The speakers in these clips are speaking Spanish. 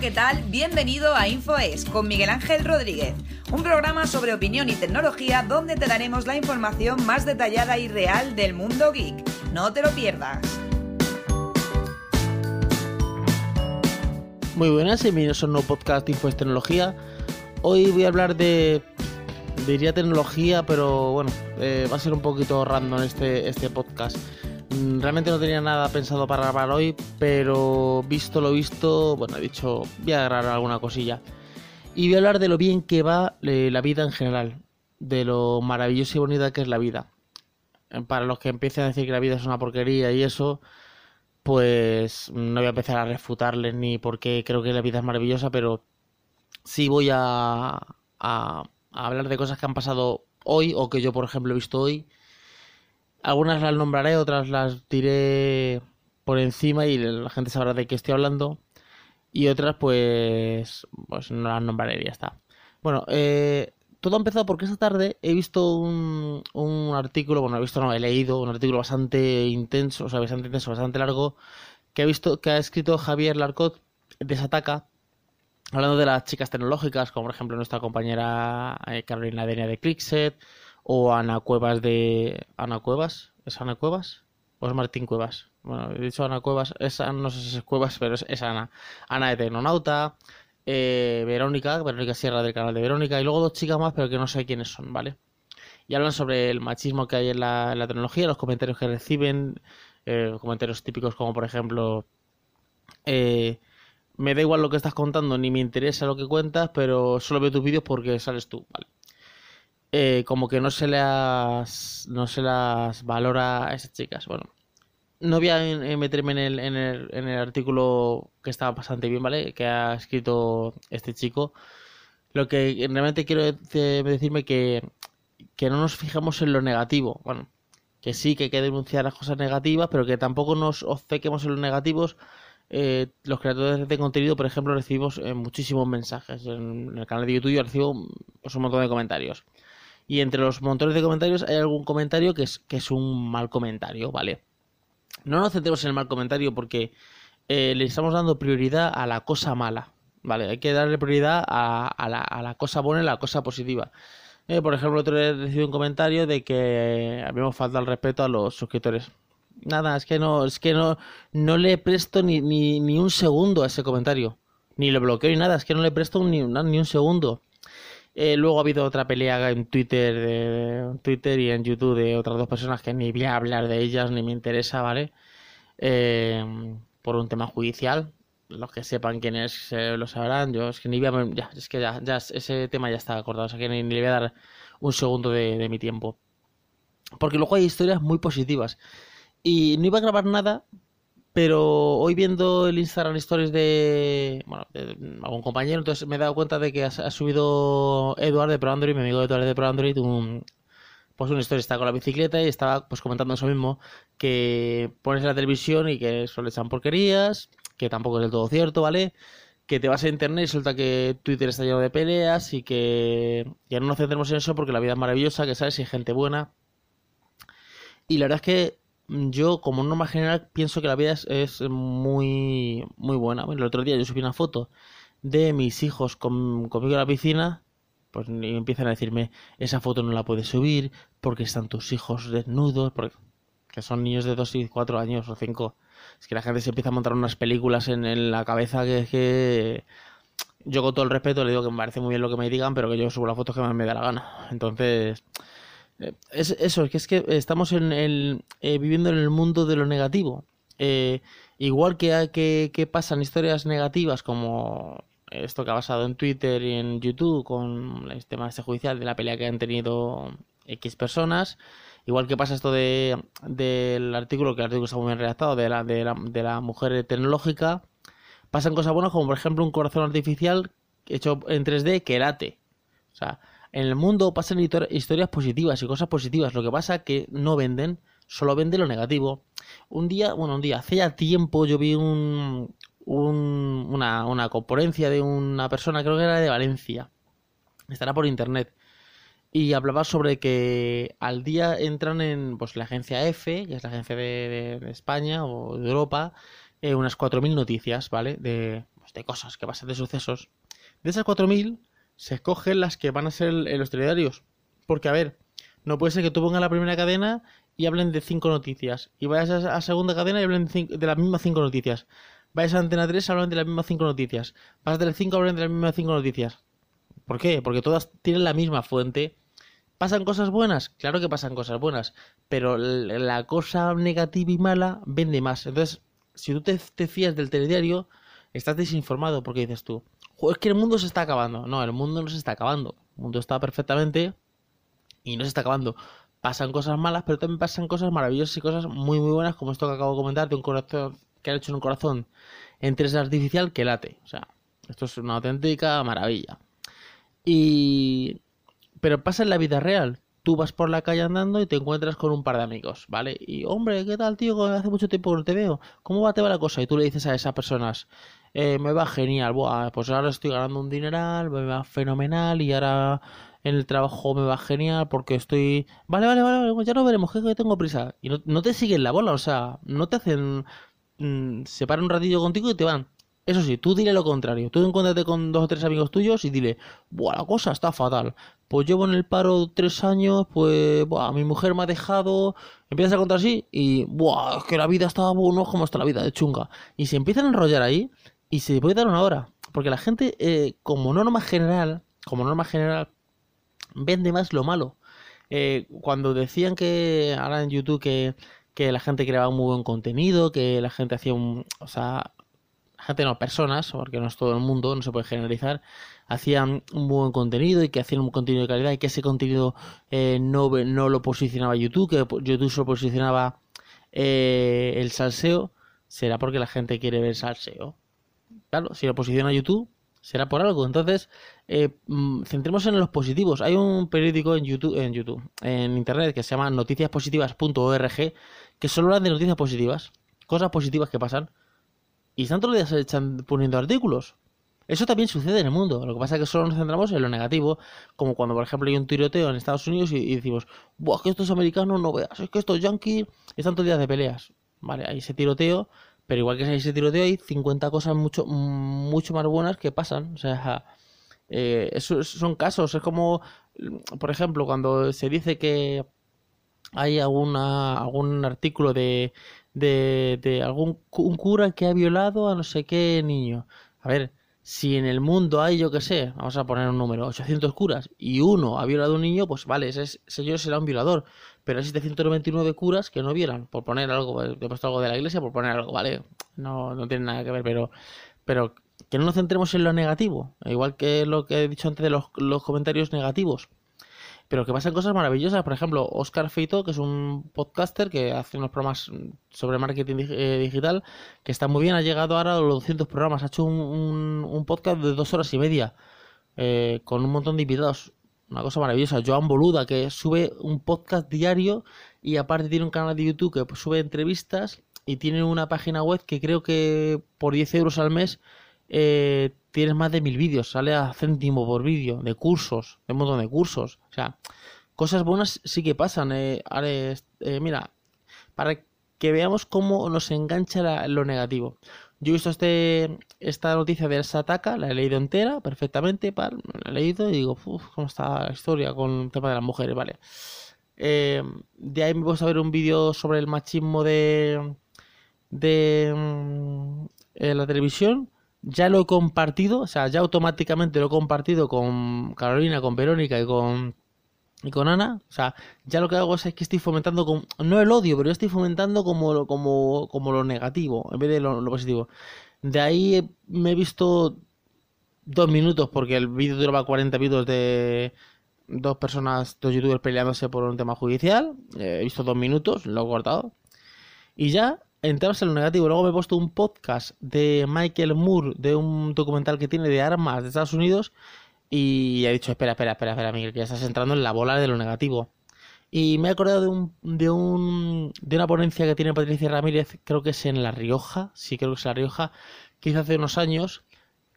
¿qué tal? Bienvenido a InfoES con Miguel Ángel Rodríguez, un programa sobre opinión y tecnología donde te daremos la información más detallada y real del mundo geek. No te lo pierdas. Muy buenas y bienvenidos a un nuevo podcast de InfoES Tecnología. Hoy voy a hablar de, diría tecnología, pero bueno, eh, va a ser un poquito random este, este podcast. Mm, realmente no tenía nada pensado para grabar hoy, pero visto lo visto, bueno, he dicho, voy a grabar alguna cosilla. Y voy a hablar de lo bien que va eh, la vida en general, de lo maravillosa y bonita que es la vida. Eh, para los que empiecen a decir que la vida es una porquería y eso, pues no voy a empezar a refutarles ni porque creo que la vida es maravillosa, pero sí voy a, hablar de cosas que han pasado hoy o que yo, por ejemplo, he visto hoy algunas las nombraré, otras las diré por encima y la gente sabrá de qué estoy hablando. Y otras, pues, pues no las nombraré y ya está. Bueno, eh, todo ha empezado porque esta tarde he visto un, un artículo, bueno, he visto, no, he leído un artículo bastante intenso, o sea, bastante intenso, bastante largo, que ha visto, que ha escrito Javier Larcot de Sataka, hablando de las chicas tecnológicas, como por ejemplo nuestra compañera eh, Carolina Denia de Clickset, o Ana Cuevas de... ¿Ana Cuevas? ¿Es Ana Cuevas? ¿O es Martín Cuevas? Bueno, he dicho Ana Cuevas, es, no sé si es Cuevas, pero es, Ana. Ana de Tecnonauta, eh, Verónica, Verónica Sierra del canal de Verónica, y luego dos chicas más, pero que no sé quiénes son, ¿vale? Y hablan sobre el machismo que hay en la, tecnología, los comentarios que reciben, eh, comentarios típicos como por ejemplo... Eh, me da igual lo que estás contando, ni me interesa lo que cuentas, pero solo veo tus vídeos porque sales tú, ¿vale? Eh, como que no se las no se las valora a esas chicas. Bueno, no voy a meterme en el, en el, en el artículo que está bastante bien, ¿vale? Que ha escrito este chico. Lo que realmente quiero decirme que, que no nos fijamos en lo negativo. Bueno, que sí que hay que denunciar las cosas negativas, pero que tampoco nos obcequemos en los negativos. Eh, los creadores de contenido, por ejemplo, recibimos eh, muchísimos mensajes. En, el canal de YouTube yo recibo pues, un montón de comentarios y entre los montones de comentarios hay algún comentario que es, que es un mal comentario, ¿vale? No nos centremos en el mal comentario porque eh, le estamos dando prioridad a la cosa mala, ¿vale? Hay que darle prioridad a, la, cosa buena y a la cosa positiva. Eh, por ejemplo, otro día recibido un comentario de que habíamos faltado el respeto a los suscriptores. Nada, es que no, es que no, no le presto ni, ni, ni un segundo a ese comentario. Ni lo bloqueo ni nada, es que no le presto ni, ni un segundo. Eh, luego ha habido otra pelea en Twitter, de, Twitter y en YouTube de otras dos personas que ni voy a hablar de ellas ni me interesa, ¿vale? Eh, por un tema judicial. Los que sepan quién es eh, lo sabrán. Yo es que ni voy a, ya, es que ya, ya ese tema ya está acordado, o sea que ni, le voy a dar un segundo de, de mi tiempo. Porque luego hay historias muy positivas. Y no iba a grabar nada pero hoy viendo el Instagram Stories de, bueno, algún compañero, entonces me he dado cuenta de que ha, subido Eduard de Pro Android, mi amigo Eduard de Pro Android, un, pues una historia está con la bicicleta y estaba pues comentando eso mismo, que pones la televisión y que solo echan porquerías, que tampoco es del todo cierto, ¿vale? Que te vas a internet y resulta que Twitter está lleno de peleas y que ya no nos centremos en eso porque la vida es maravillosa, que sabes, y hay gente buena. Y la verdad es que yo, como norma general, pienso que la vida es, muy, muy buena. El otro día yo subí una foto de mis hijos con, conmigo en la piscina, pues y empiezan a decirme, esa foto no la puedes subir porque están tus hijos desnudos, porque que son niños de 2 y 4 años o 5. Es que la gente se empieza a montar unas películas en, la cabeza que es que yo con todo el respeto le digo que me parece muy bien lo que me digan, pero que yo subo las fotos que me da la gana. Entonces, es eso, es que es que estamos en el, eh, viviendo en el mundo de lo negativo. Eh, igual que, que, que, pasan historias negativas como esto que ha pasado en Twitter y en YouTube con el tema este judicial de la pelea que han tenido X personas, igual que pasa esto de del artículo, que el artículo está muy bien redactado, de la, de la, de la mujer tecnológica, pasan cosas buenas como por ejemplo un corazón artificial hecho en 3D que late. O sea, en el mundo pasan historias positivas y cosas positivas. Lo que pasa que no venden, solo venden lo negativo. Un día, bueno, un día, hace ya tiempo yo vi un, una, una de una persona, creo que era de Valencia. Estará por internet. Y hablaba sobre que al día entran en pues la agencia F, que es la agencia de, España o de Europa, eh, unas 4.000 noticias, ¿vale? De pues, de cosas que pasan, de sucesos. De esas 4.000 se escogen las que van a ser los telediarios. Porque, a ver, no puede ser que tú pongas la primera cadena y hablen de cinco noticias. Y vayas a la segunda cadena y hablen de, las mismas cinco noticias. Vayas a Antena 3 y hablan de las mismas cinco noticias. Vas a Tele 5 y hablan de las mismas cinco noticias. ¿Por qué? Porque todas tienen la misma fuente. ¿Pasan cosas buenas? Claro que pasan cosas buenas. Pero la cosa negativa y mala vende más. Entonces, si tú te, te fías del telediario, estás desinformado porque dices tú, es que el mundo se está acabando. No, el mundo no se está acabando. El mundo está perfectamente y no se está acabando. Pasan cosas malas, pero también pasan cosas maravillosas y cosas muy muy buenas, como esto que acabo de comentar, de un corazón que ha hecho un corazón en 3 artificial que late. O sea, esto es una auténtica maravilla. Y... Pero pasa en la vida real. Tú vas por la calle andando y te encuentras con un par de amigos, ¿vale? Y, hombre, ¿qué tal, tío? Hace mucho tiempo que no te veo. ¿Cómo va, te va la cosa? Y tú le dices a esas personas, eh, me va genial, Buah, pues ahora estoy ganando un dineral, me va fenomenal y ahora en el trabajo me va genial porque estoy... Vale, vale, vale, ya no veremos, que tengo prisa. Y no, no te siguen la bola, o sea, no te hacen... Mm, se paran un ratillo contigo y te van. Eso sí, tú dile lo contrario. Tú encuéntrate con dos o tres amigos tuyos y dile, buah, la cosa está fatal. Pues llevo en el paro tres años, pues, buah, mi mujer me ha dejado. Empiezas a contar así y, buah, es que la vida está, bueno, como está la vida, de chunga. Y se empiezan a enrollar ahí y se puede dar una hora. Porque la gente, eh, como norma general, como norma general, vende más lo malo. Eh, cuando decían que ahora en YouTube que, que la gente creaba un muy buen contenido, que la gente hacía un... O sea, gente no, personas, porque no es todo el mundo, no se puede generalizar, hacían un buen contenido y que hacían un contenido de calidad y que ese contenido eh, no, no lo posicionaba YouTube, que YouTube solo posicionaba eh, el salseo, será porque la gente quiere ver salseo. Claro, si lo posiciona YouTube, será por algo. Entonces, eh, mm, centremos en los positivos. Hay un periódico en YouTube, en YouTube, en internet que se llama noticiaspositivas.org que solo habla de noticias positivas, cosas positivas que pasan. Y están todos los días poniendo artículos. Eso también sucede en el mundo. Lo que pasa es que solo nos centramos en lo negativo, como cuando, por ejemplo, hay un tiroteo en Estados Unidos y, decimos, Buah, es que estos americanos no veas, es que estos yankees están todos días de peleas. Vale, hay ese tiroteo, pero igual que ese tiroteo hay 50 cosas mucho, mucho más buenas que pasan. O sea, eh, son casos. Es como, por ejemplo, cuando se dice que hay alguna, algún artículo de, de, de algún un cura que ha violado a no sé qué niño. A ver, si en el mundo hay, yo que sé, vamos a poner un número, 800 curas y uno ha violado a un niño, pues vale, ese señor será un violador pero hay 799 curas que no vieran, por poner algo, he puesto algo de la iglesia, por poner algo, ¿vale? No, no tiene nada que ver, pero, pero que no nos centremos en lo negativo, igual que lo que he dicho antes de los, los comentarios negativos, pero que pasan cosas maravillosas. Por ejemplo, Oscar Feito, que es un podcaster que hace unos programas sobre marketing eh, digital, que está muy bien, ha llegado ahora a los 200 programas, ha hecho un, un, podcast de dos horas y media, eh, con un montón de invitados una cosa maravillosa. Joan Boluda, que sube un podcast diario y aparte tiene un canal de YouTube que sube entrevistas y tiene una página web que creo que por 10 euros al mes eh, tienes más de mil vídeos. Sale a céntimo por vídeo de cursos, de un montón de cursos. O sea, cosas buenas sí que pasan. Eh, eh, mira, para que veamos cómo nos engancha lo negativo. Yo he visto este, esta noticia de Elsa Ataca, la he leído entera, perfectamente, la he leído y digo, uff, cómo está la historia con el tema de las mujeres, vale. Eh, de ahí me puedo a ver un vídeo sobre el machismo de, de mm, la televisión. Ya lo he compartido, o sea, ya automáticamente lo he compartido con Carolina, con Verónica y con y con Ana, o sea, ya lo que hago es, que estoy fomentando, con, no el odio, pero yo estoy fomentando como, como, como lo negativo, en vez de lo, positivo. De ahí me he visto dos minutos, porque el vídeo duraba 40 minutos de dos personas, dos youtubers peleándose por un tema judicial. he visto dos minutos, lo he cortado. Y ya entramos en lo negativo. Luego me he puesto un podcast de Michael Moore, de un documental que tiene de armas de Estados Unidos y he dicho, espera, espera, espera, espera, Miguel, que ya estás entrando en la bola de lo negativo. Y me he acordado de un, de un de una ponencia que tiene Patricia Ramírez, creo que es en La Rioja, sí creo que es en La Rioja, que hizo hace unos años,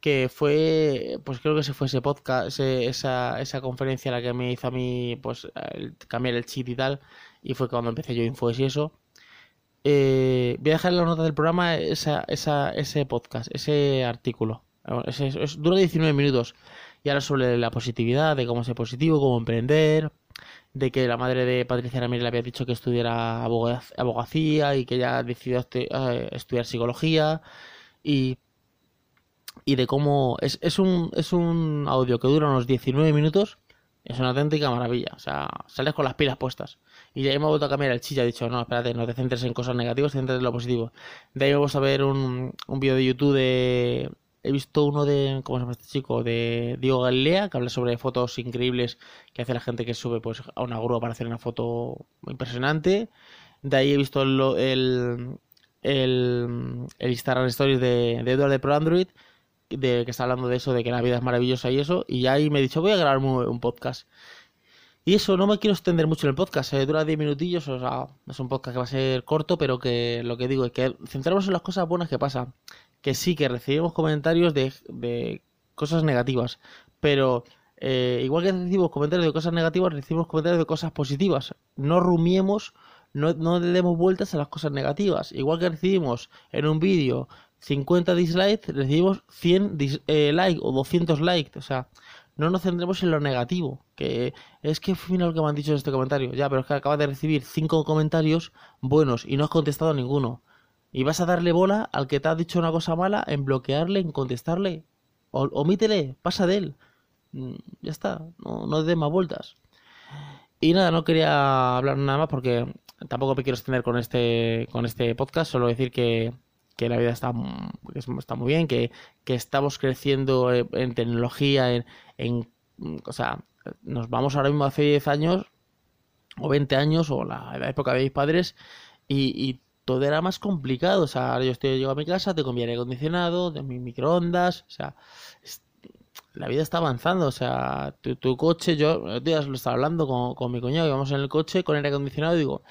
que fue, pues creo que se fue ese podcast, esa, esa conferencia la que me hizo a mí, pues, cambiar el chip y tal, y fue cuando empecé yo Infos y eso. Eh, voy a dejar en la nota del programa esa, esa, ese podcast, ese artículo dura 19 minutos. Y ahora sobre la positividad, de cómo ser positivo, cómo emprender, de que la madre de Patricia Ramírez le había dicho que estudiara abogacía y que ella decidió eh, estudiar psicología y, y de cómo es, es, un, es un audio que dura unos 19 minutos es una auténtica maravilla. O sea, sales con las pilas puestas. Y de ahí me he vuelto a cambiar el chilla. He dicho, no, espérate, no te centres en cosas negativas, te centres en lo positivo. De ahí vamos a ver un, un vídeo de YouTube de. He visto uno de. ¿Cómo se llama este chico? De Diego Galilea, que habla sobre fotos increíbles que hace la gente que sube pues a una grúa para hacer una foto impresionante. De ahí he visto el, el, el, Instagram Stories de, de Edward de Pro Android de que está hablando de eso, de que la vida es maravillosa y eso, y ahí me he dicho, voy a grabar un, podcast. Y eso, no me quiero extender mucho en el podcast, eh, dura 10 minutillos, o sea, es un podcast que va a ser corto, pero que lo que digo es que centramos en las cosas buenas que pasan. Que sí, que recibimos comentarios de, de cosas negativas, pero eh, igual que recibimos comentarios de cosas negativas, recibimos comentarios de cosas positivas. No rumiemos, no, no le demos vueltas a las cosas negativas. Igual que recibimos en un vídeo 50 dislikes, recibimos 100 eh, likes o 200 likes. O sea, no nos centremos en lo negativo. Que es que fue lo que me han dicho en este comentario. Ya, pero es que acabas de recibir 5 comentarios buenos y no has contestado ninguno. Y vas a darle bola al que te ha dicho una cosa mala en bloquearle, en contestarle. O, omítele, pasa de él. Mm, ya está, no, no des más vueltas. Y nada, no quería hablar nada más porque tampoco me quiero extender con este, con este podcast. Solo decir que que la vida está, está muy bien, que, estamos creciendo en, tecnología, en, en, o sea, nos vamos ahora mismo hace 10 años o 20 años o la, época de mis padres y, todo era más complicado, o sea, yo estoy llego a mi casa, tengo mi aire acondicionado, de mi microondas, o sea, la vida está avanzando, o sea, tu, coche, yo días lo estaba hablando con, con mi cuñado, íbamos en el coche con aire acondicionado y digo,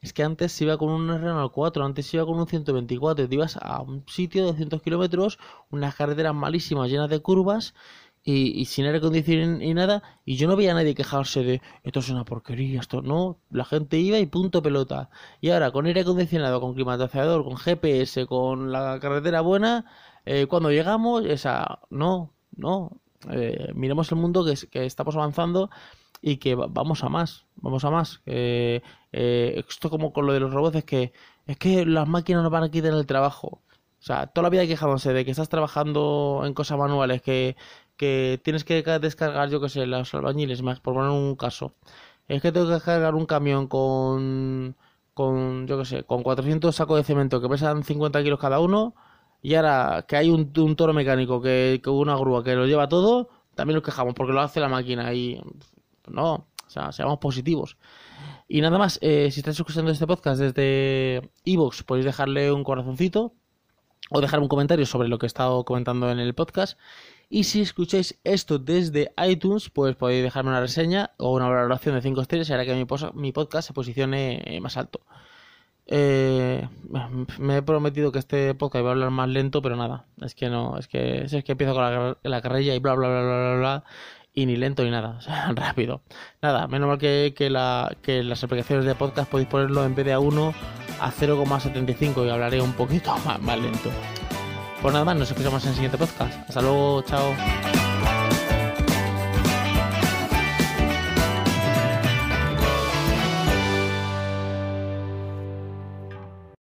es que antes iba con un Renault 4, antes iba con un 124, te ibas a un sitio de 200 kilómetros, unas carreteras malísimas llenas de curvas y, sin aire acondicionado y nada, y yo no veía a nadie quejarse de esto es una porquería, esto no, la gente iba y punto pelota. Y ahora con aire acondicionado, con climatizador, con GPS, con la carretera buena, eh, cuando llegamos, esa, no, no, eh, miremos el mundo que estamos avanzando y que vamos a más, vamos a más. Eh, esto como con lo de los robots es que es que las máquinas nos van a quitar el trabajo. O sea, toda la vida quejándose de que estás trabajando en cosas manuales, que, que tienes que descargar, yo que sé, los albañiles, por poner un caso. Es que tengo que descargar un camión con, con yo que sé, con 400 sacos de cemento que pesan 50 kilos cada uno. Y ahora que hay un, un toro mecánico, que, que una grúa que lo lleva todo, también nos quejamos porque lo hace la máquina. Y no, o sea, seamos positivos. Y nada más, eh, si estáis escuchando este podcast desde Evox, podéis dejarle un corazoncito o dejar un comentario sobre lo que he estado comentando en el podcast. Y si escucháis esto desde iTunes, pues podéis dejarme una reseña o una valoración de 5 estrellas y hará que mi, podcast se posicione eh, más alto. Eh, me he prometido que este podcast iba a hablar más lento, pero nada, es que no, es que, es que empiezo con la, la carrilla y bla bla bla bla bla bla y ni lento ni nada, o sea, rápido. Nada, menos mal que, que, la, que las aplicaciones de podcast podéis ponerlo en vez de a 1 a 0,75 y hablaré un poquito más, más lento. Pues nada más, nos escuchamos en el siguiente podcast. Hasta luego, chao.